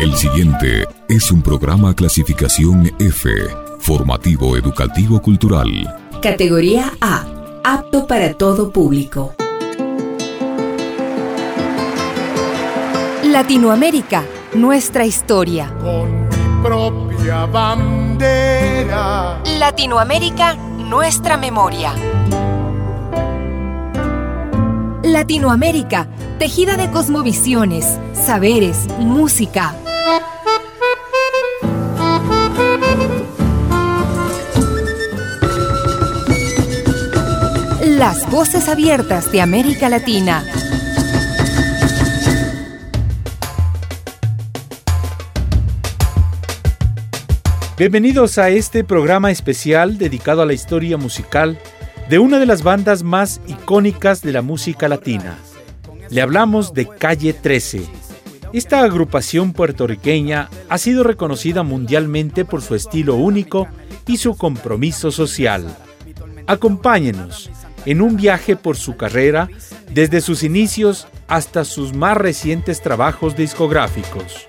El siguiente es un programa clasificación F, formativo educativo cultural. Categoría A, apto para todo público. Latinoamérica, nuestra historia. Con mi propia bandera. Latinoamérica, nuestra memoria. Latinoamérica, tejida de cosmovisiones, saberes, música. Las voces abiertas de América Latina. Bienvenidos a este programa especial dedicado a la historia musical de una de las bandas más icónicas de la música latina. Le hablamos de Calle 13. Esta agrupación puertorriqueña ha sido reconocida mundialmente por su estilo único y su compromiso social. Acompáñenos en un viaje por su carrera desde sus inicios hasta sus más recientes trabajos discográficos.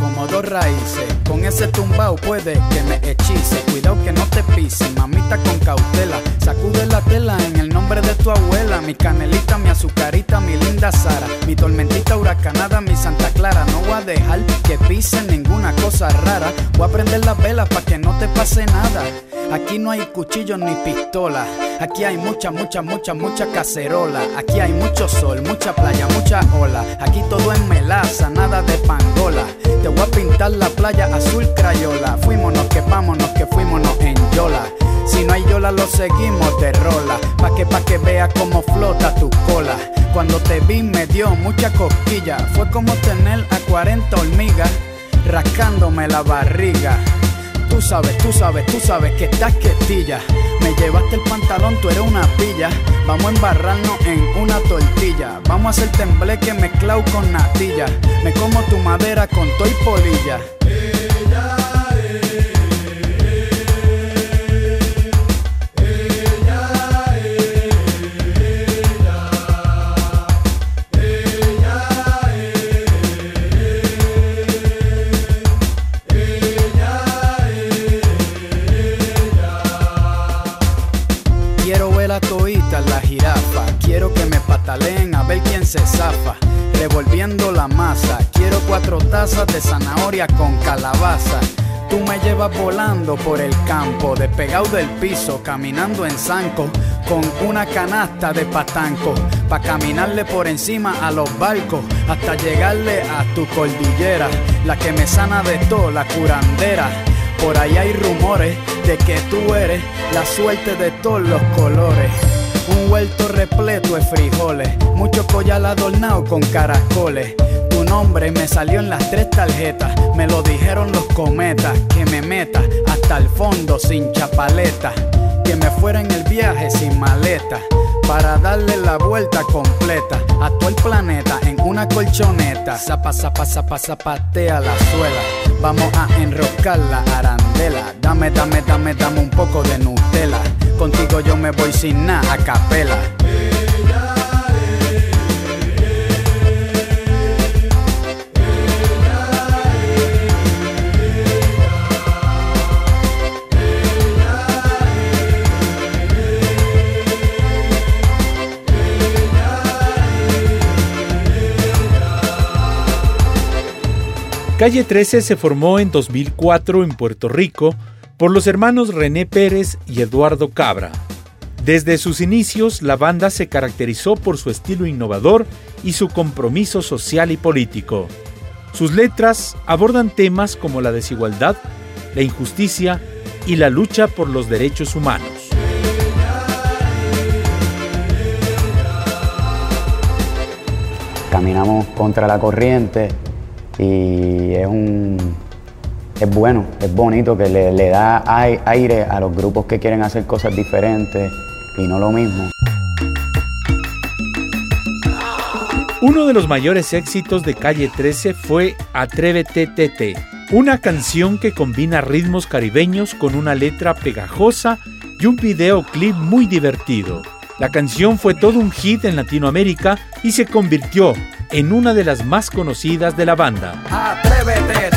Como dos raíces. Con ese tumbao puede que me hechice. Cuidado que no te pise, mamita con cautela. Sacude la tela en el nombre de tu abuela. Mi canelita, mi azucarita, mi linda Sara. Mi tormentita huracanada, mi Santa Clara. No voy a dejar que pisen ninguna cosa rara. Voy a prender las velas para que no te pase nada. Aquí no hay cuchillos ni pistola. Aquí hay mucha, mucha, mucha, mucha cacerola. Aquí hay mucho sol, mucha playa, mucha ola. Aquí todo es melaza, nada de pangola. Te voy a pintar la playa azul crayola. Fuímonos que vámonos, que fuímonos en yola. Si no hay yola, lo seguimos de rola. Pa' que pa' que vea cómo flota tu cola. Cuando te vi me dio mucha cosquilla. Fue como tener a 40 hormigas rascándome la barriga. Tú sabes, tú sabes, tú sabes que estás quietilla. Me llevaste el pantalón, tú eres una pilla. Vamos a embarrarnos en una tortilla. Vamos a hacer tembleque mezclado con natilla. Me como tu madera con toy polilla. La masa. Quiero cuatro tazas de zanahoria con calabaza. Tú me llevas volando por el campo, despegado del piso, caminando en zanco, con una canasta de patanco, pa' caminarle por encima a los barcos, hasta llegarle a tu cordillera, la que me sana de todo, la curandera. Por ahí hay rumores de que tú eres la suerte de todos los colores. Un huerto repleto de frijoles, mucho collar adornado con caracoles. Tu nombre me salió en las tres tarjetas, me lo dijeron los cometas, que me meta hasta el fondo sin chapaleta, que me fuera en el viaje sin maleta, para darle la vuelta completa a todo el planeta en una colchoneta. Zapa, zapa, zapa, zapatea la suela. Vamos a enroscar la arandela. Dame, dame, dame, dame un poco de Nutella. Contigo yo me voy sin nada a. Calle 13 se formó en 2004 en Puerto Rico por los hermanos René Pérez y Eduardo Cabra. Desde sus inicios, la banda se caracterizó por su estilo innovador y su compromiso social y político. Sus letras abordan temas como la desigualdad, la injusticia y la lucha por los derechos humanos. Caminamos contra la corriente y es un es bueno, es bonito que le, le da ai- aire a los grupos que quieren hacer cosas diferentes y no lo mismo. Uno de los mayores éxitos de Calle 13 fue Atrévete Tete, una canción que combina ritmos caribeños con una letra pegajosa y un videoclip muy divertido. La canción fue todo un hit en Latinoamérica y se convirtió en una de las más conocidas de la banda. Atrévete,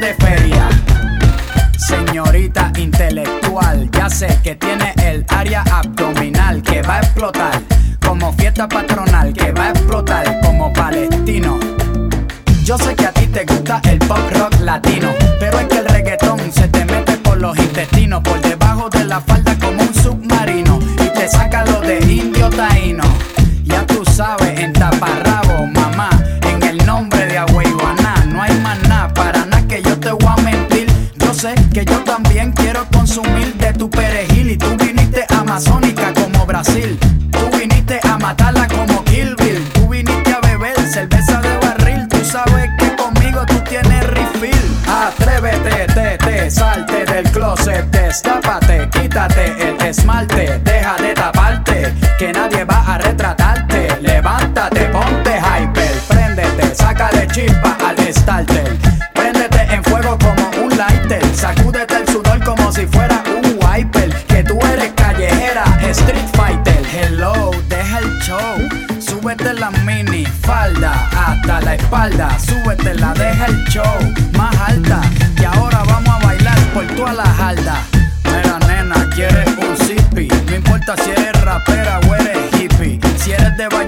de feria. Señorita intelectual, ya sé que tiene el área abdominal que va a explotar como fiesta patronal, que va a explotar como palestino. Yo sé que a ti te gusta el pop rock latino, pero es que el reggaetón se te mete por los intestinos, hasta la espalda. Súbete la, deja el show más alta. Y ahora vamos a bailar por toda la jalda. Mira, nena, quieres un zippy. No importa si eres rapera o eres hippie. Si eres de Bayamón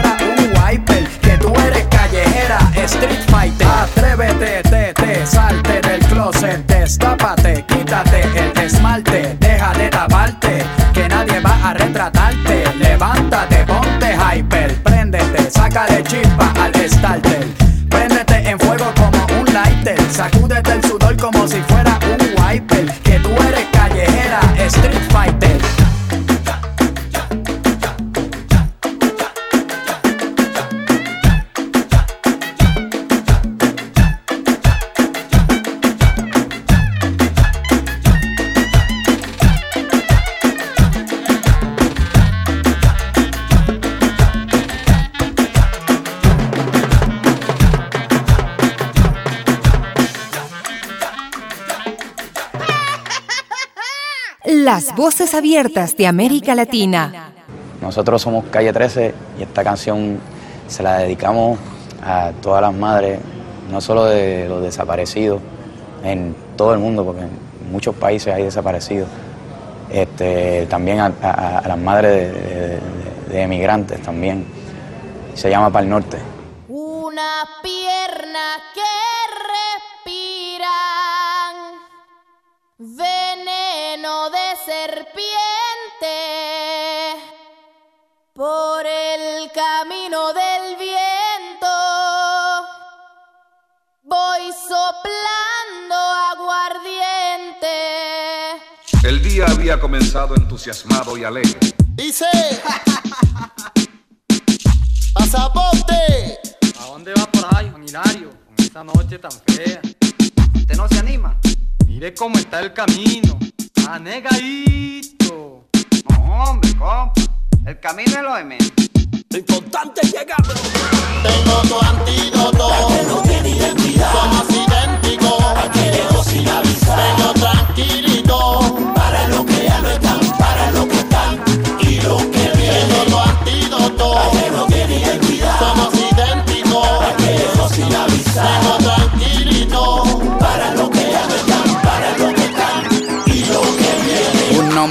Atrévete, te, te, salte del closet, destápate, quítate el esmalte, deja de taparte, que nadie va a retratarte. Levántate, ponte hyper, préndete, sácale chispa al starter. Préndete en fuego como un lighter, sacúdete el sudor como si fuera Las voces abiertas de América Latina. Nosotros somos Calle 13 y esta canción se la dedicamos a todas las madres, no solo de los desaparecidos, en todo el mundo, porque en muchos países hay desaparecidos, este, también a, a- a las madres de, de- de emigrantes también. Se llama Pal Norte. Una pierna que respiran serpiente por el camino del viento. Voy soplando aguardiente. El día había comenzado entusiasmado y alegre. Dice. Pasaporte. ¿A dónde va por ahí, Juan Hilario? Con esta noche tan fea. ¿Usted no se anima? Mire cómo está el camino. Anegadito. No, hombre, compa. El camino es lo de menos. Lo importante es llegar. Tengo tu antídoto. Que no tiene identidad. Somos idénticos. Aquellos sin avisar. Tengo tranquilito. Para los que ya no están. Para los que están. Y los que vienen. Tengo tu antídoto. Que no tiene identidad. Somos idénticos. Aquellos sin avisar. Tengo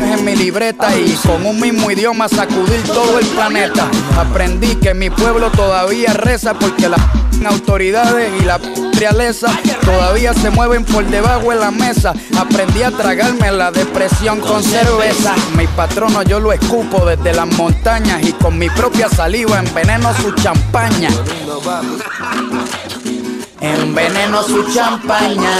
en mi libreta y con un mismo idioma sacudir todo el planeta. Aprendí que mi pueblo todavía reza porque las autoridades y la realeza todavía se mueven por debajo de la mesa. Aprendí a tragarme la depresión con cerveza. Mi patrono yo lo escupo desde las montañas y con mi propia saliva enveneno su champaña. Enveneno su champaña.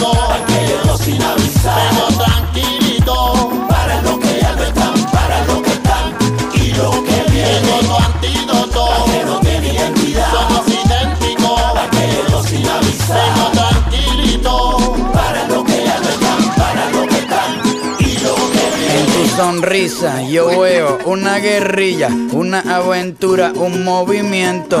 Somos idénticos. sin avisar. Vengo tranquilito. Para lo que ya no están, para lo que están y lo que viene. Tengo antídoto. que no tiene identidad. Somos idénticos. sin avisar. Vengo tranquilito. Para lo que ya no están, para lo que están y lo que viene. En tu sonrisa yo veo una guerrilla, una aventura, un movimiento.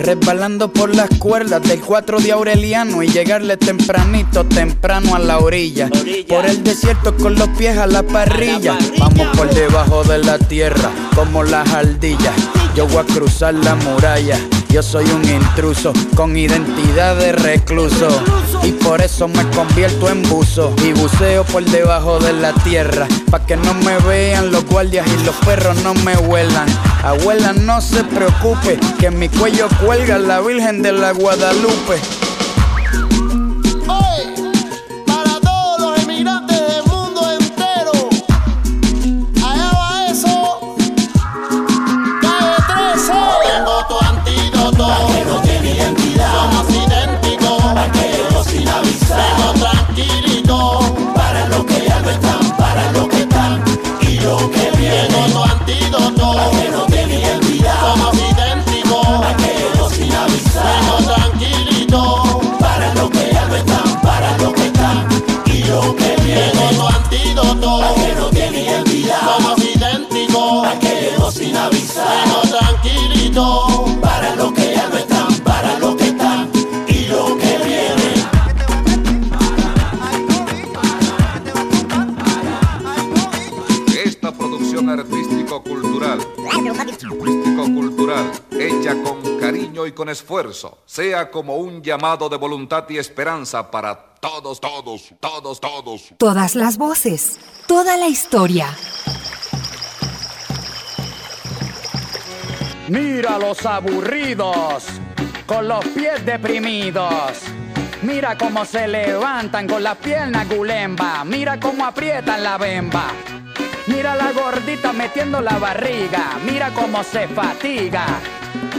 resbalando por las cuerdas del 4 de Aureliano y llegarle tempranito, temprano a la orilla. Por el desierto con los pies a la parrilla. Vamos por debajo de la tierra, como las ardillas. Yo voy a cruzar la muralla. Yo soy un intruso con identidad de recluso. Y por eso me convierto en buzo. Y buceo por debajo de la tierra. Pa' que no me vean los guardias y los perros no me huelan. Abuela, no se preocupe, que en mi cuello cuelga la Virgen de la Guadalupe. Vengo tranquilito. Para lo que ya no están, para lo que están y lo que viene. Tengo antídoto. que no tiene identidad. Somos idénticos. Aquellos sin avisar. Sea como un llamado de voluntad y esperanza para todos, todos, todos, todos. Todas las voces, toda la historia. Mira los aburridos, con los pies deprimidos. Mira cómo se levantan con las piernas gulemba. Mira cómo aprietan la bemba. Mira la gordita metiendo la barriga. Mira cómo se fatiga.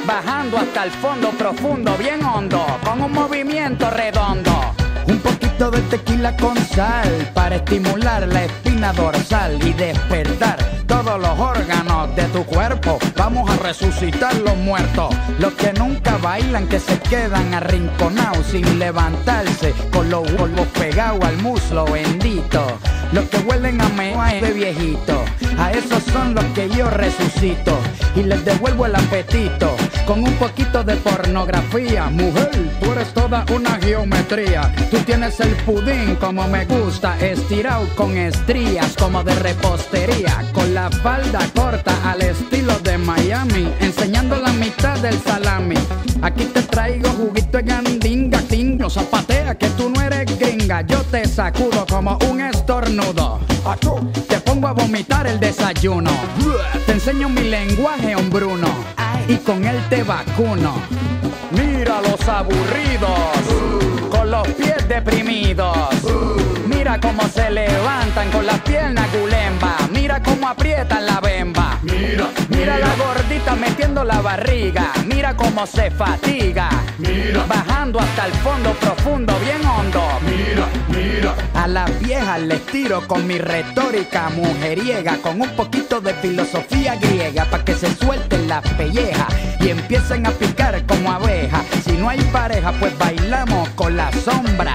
Bajando hasta el fondo profundo, bien hondo, con un movimiento redondo. Un poquito de tequila con sal para estimular la espina dorsal y despertar todos los órganos de tu cuerpo. Vamos a resucitar los muertos. Los que nunca bailan, que se quedan arrinconados sin levantarse, con los polvos pegados al muslo bendito. Los que huelen a mea de viejito. A esos son los que yo resucito y les devuelvo el apetito con un poquito de pornografía. Mujer, tú eres toda una geometría. Tú tienes el pudín como me gusta, estirado con estrías como de repostería, con la falda corta al estilo de Miami, enseñando la mitad del salami. Aquí te traigo juguito de gandinga, tingo, zapatea que tú no eres gringa. Yo te sacudo como un estornudo. Te pongo a vomitar el desayuno. Te enseño mi lenguaje hombruno y con él te vacuno. Mira los aburridos, con los pies deprimidos. Mira cómo se levantan con las piernas gulemba. Cómo aprietan la bemba. Mira, mira la gordita metiendo la barriga. Mira cómo se fatiga. Mira, bajando hasta el fondo profundo, bien hondo. Mira, mira. A las viejas les tiro con mi retórica mujeriega, con un poquito de filosofía griega, para que se suelten las pellejas y empiecen a picar como abejas. Si no hay pareja, pues bailamos con la sombra.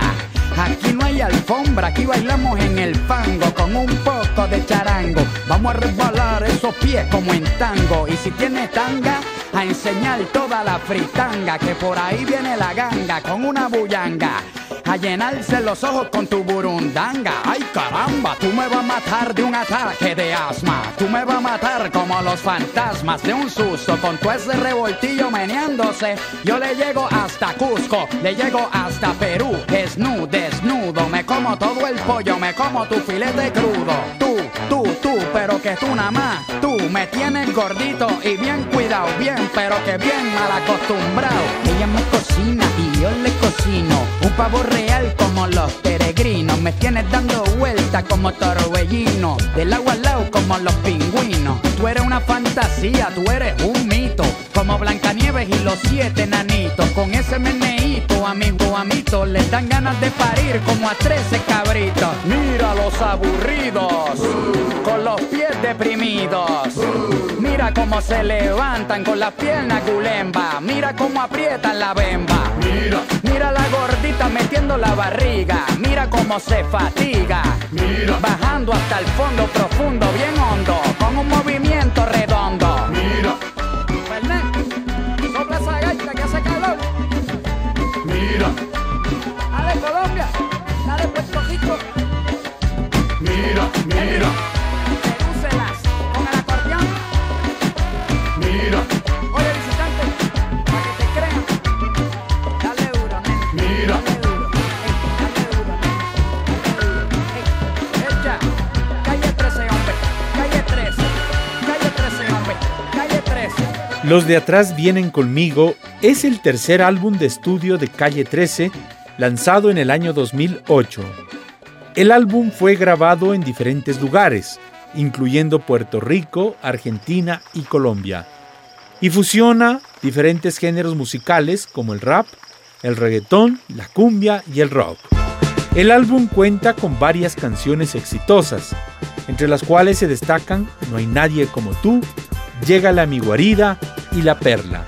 Aquí no hay alfombra, aquí bailamos en el fango con un poco de charango. Vamos a resbalar esos pies como en tango. Y si tiene tanga, a enseñar toda la fritanga. Que por ahí viene la ganga con una bullanga. A llenarse los ojos con tu burundanga. Ay caramba, tú me vas a matar de un ataque de asma. Tú me vas a matar como los fantasmas de un susto. Con tu ese revoltillo meneándose. Yo le llego hasta Cusco, le llego hasta Perú. Desnudo, desnudo. Me como todo el pollo, me como tu filete crudo. Tú, tú, pero que tú nada más. Tú me tienes gordito y bien cuidado, bien, pero que bien mal acostumbrado. Ella me cocina y yo le cocino. Un pavo real como los peregrinos. Me tienes dando vueltas como torbellino. Del agua al lado como los pingüinos. Tú eres una fantasía, tú eres un mito. Como Blancanieves y los siete nanitos. Con ese meneíto, amigo, amito. Les dan ganas de parir como a trece cabritos. Mira los aburridos. Con los pies deprimidos. Mira cómo se levantan con las piernas gulemba. Mira cómo aprietan la bemba. Mira, mira la gordita metiendo la barriga. Mira cómo se fatiga. Mira, bajando hasta el fondo profundo, bien hondo. Con un movimiento redondo. Mira, Mira. Sedúcelas con el acordeón. Mira. Oye, visitante, para que te crean. Dale duro, nene. Mira. Dale duro. Ey, dale duro, echa. Calle 13, hombre. Calle 13. Calle 13, hombre. Calle 13. Los de atrás vienen conmigo es el tercer álbum de estudio de Calle 13, lanzado en el año 2008. El álbum fue grabado en diferentes lugares, incluyendo Puerto Rico, Argentina y Colombia, y fusiona diferentes géneros musicales como el rap, el reggaetón, la cumbia y el rock. El álbum cuenta con varias canciones exitosas, entre las cuales se destacan No hay nadie como tú, Llega a mi guarida y La Perla.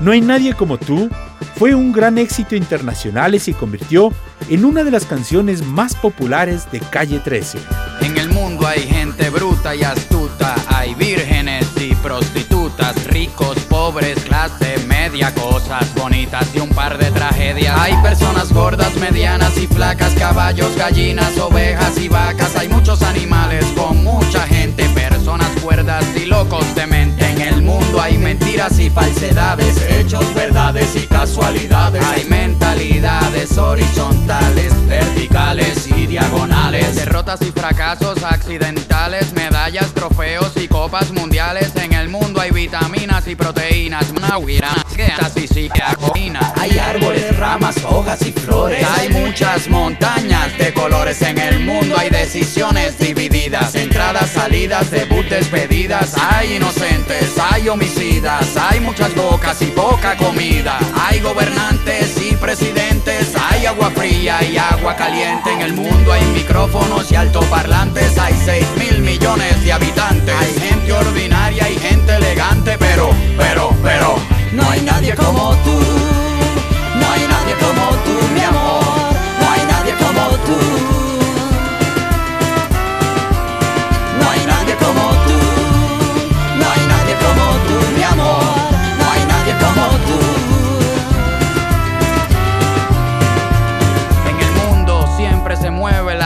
No hay nadie como tú fue un gran éxito internacional y se convirtió en una de las canciones más populares de Calle 13. En el mundo hay gente bruta y astuta, hay vírgenes y prostitutas, ricos, pobres, clase media, cosas bonitas y un par de tragedias. Hay personas gordas, medianas y flacas, caballos, gallinas, ovejas y vacas. Hay muchos animales con mucha gente, personas cuerdas y locos de mente. En el mundo hay mentiras y falsedades, hechos, y casualidades. Hay mentalidades horizontales, verticales y diagonales. Derrotas y fracasos accidentales, medallas, trofeos y copas mundiales. En el mundo hay vitaminas y proteínas, nahuiras, y psiquiacoína. Hay árboles, ramas, hojas y flores. Hay muchas montañas de colores en el mundo. Hay decisiones entradas, salidas, debut, despedidas. Hay inocentes, hay homicidas. Hay muchas bocas y poca comida. Hay gobernantes y presidentes. Hay agua fría y agua caliente. En el mundo hay micrófonos y altoparlantes. Hay 6 mil millones de habitantes. Hay gente ordinaria y gente elegante. Pero, pero, pero, no hay nadie como tú. No hay nadie como tú,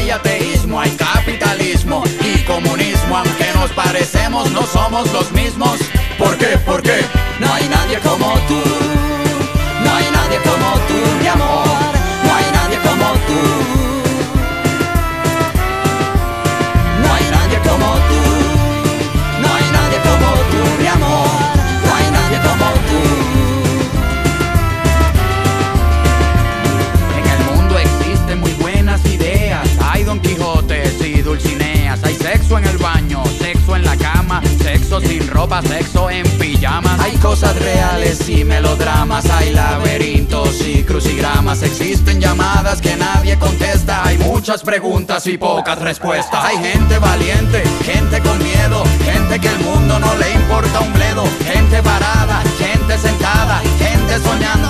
hay ateísmo, hay capitalismo y comunismo, aunque nos parecemos no somos los mismos. ¿Por qué? ¿Por qué? No hay nadie como tú, sexo sin ropa, sexo en pijamas, hay cosas reales y melodramas, hay laberintos y crucigramas, existen llamadas que nadie contesta, hay muchas preguntas y pocas respuestas, hay gente valiente, gente con miedo, gente que el mundo no le importa un bledo, gente parada, gente sentada, gente soñando,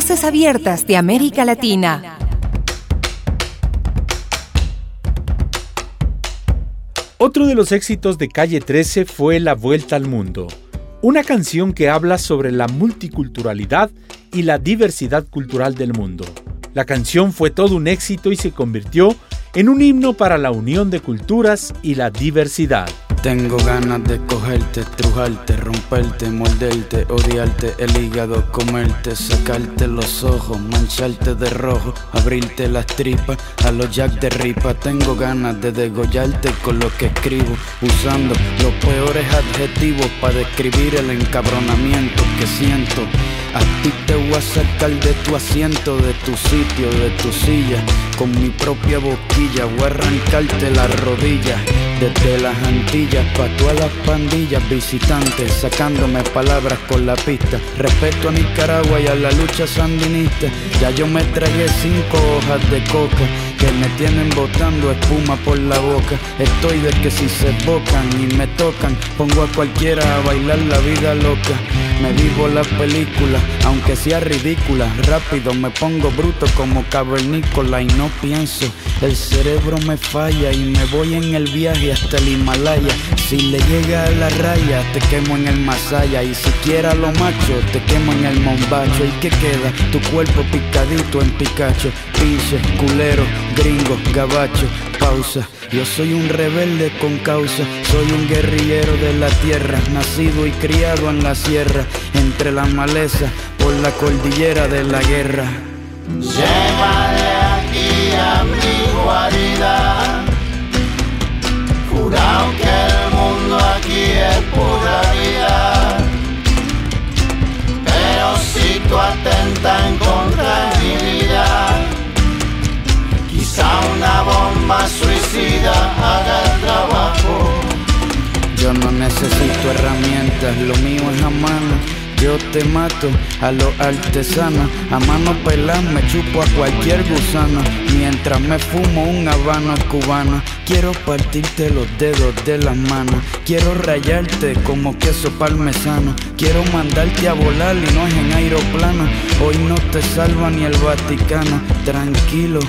voces abiertas de América Latina. Otro de los éxitos de Calle 13 fue La Vuelta al Mundo, una canción que habla sobre la multiculturalidad y la diversidad cultural del mundo. La canción fue todo un éxito y se convirtió en un himno para la unión de culturas y la diversidad. Tengo ganas de cogerte, trujarte, romperte, morderte, odiarte el hígado, comerte, sacarte los ojos, mancharte de rojo, abrirte las tripas a los jack de ripa. Tengo ganas de degollarte con lo que escribo, usando los peores adjetivos para describir el encabronamiento que siento. A ti te voy a sacar de tu asiento, de tu sitio, de tu silla, con mi propia boquilla. Voy a arrancarte las rodillas desde las Antillas pa' todas las pandillas visitantes, sacándome palabras con la pista. Respeto a Nicaragua y a la lucha sandinista. Ya yo me tragué cinco hojas de coca me tienen botando espuma por la boca. Estoy de que si se bocan y me tocan, pongo a cualquiera a bailar la vida loca. Me vivo la película, aunque sea ridícula. Rápido me pongo bruto como cavernícola y no pienso. El cerebro me falla y me voy en el viaje hasta el Himalaya. Si le llega a la raya, te quemo en el Masaya. Y si quiera lo macho, te quemo en el Mombacho. ¿Y qué queda? Tu cuerpo picadito en Picacho. Pinche, culero, gringo, gabacho. Pausa. Yo soy un rebelde con causa, soy un guerrillero de la tierra, nacido y criado en la sierra, entre la maleza, por la cordillera de la guerra. Llévale aquí a mi guarida. Jurado que el mundo aquí es pura vida. Pero si tú atentas bomba suicida haga el trabajo. Yo no necesito herramientas, lo mío es a mano. yo te mato a los artesanos. A mano pelada me chupo a cualquier gusano. Mientras me fumo un habano cubano. Quiero partirte los dedos de las manos. Quiero rayarte como queso parmesano. Quiero mandarte a volar y no es en aeroplano. Hoy no te salva ni el Vaticano. Tranquilo,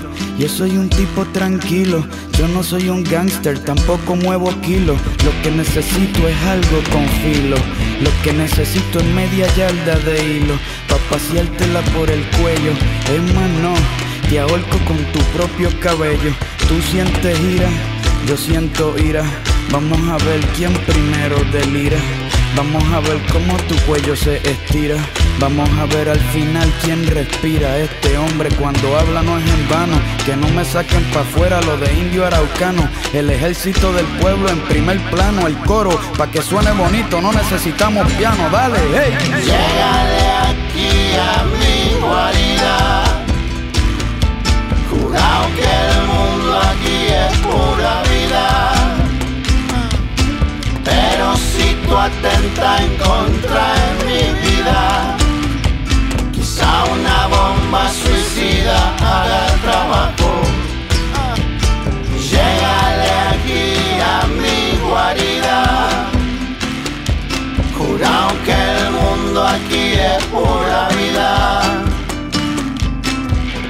yo soy un tipo tranquilo. Yo no soy un gángster, tampoco muevo kilos. Lo que necesito es algo con filo. Lo que necesito es media yarda de hilo. Pa' paseártela por el cuello. Es más, no, te ahorco con tu propio cabello. Tú sientes ira, yo siento ira. Vamos a ver quién primero delira. Vamos a ver cómo tu cuello se estira. Vamos a ver al final quién respira. Este hombre cuando habla no es en vano. Que no me saquen pa' afuera lo de indio araucano. El ejército del pueblo en primer plano. El coro, pa' que suene bonito, no necesitamos piano. Dale, hey. Llegale aquí a mi guarida. Jurado que el mundo aquí es pura vida. Pero si tú atentas en contra de mi vida, bomba suicida haga el trabajo. Llegale aquí a mi guarida. Jurado que el mundo aquí es pura vida.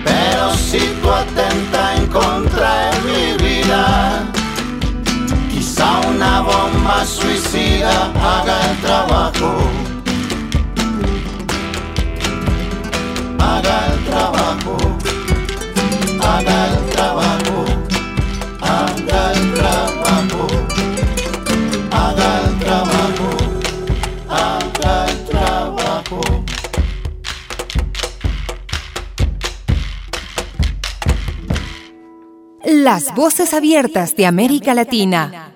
Pero si tú atentas en contra de mi vida, quizá una bomba suicida haga el trabajo. Haga el Las voces abiertas de América Latina.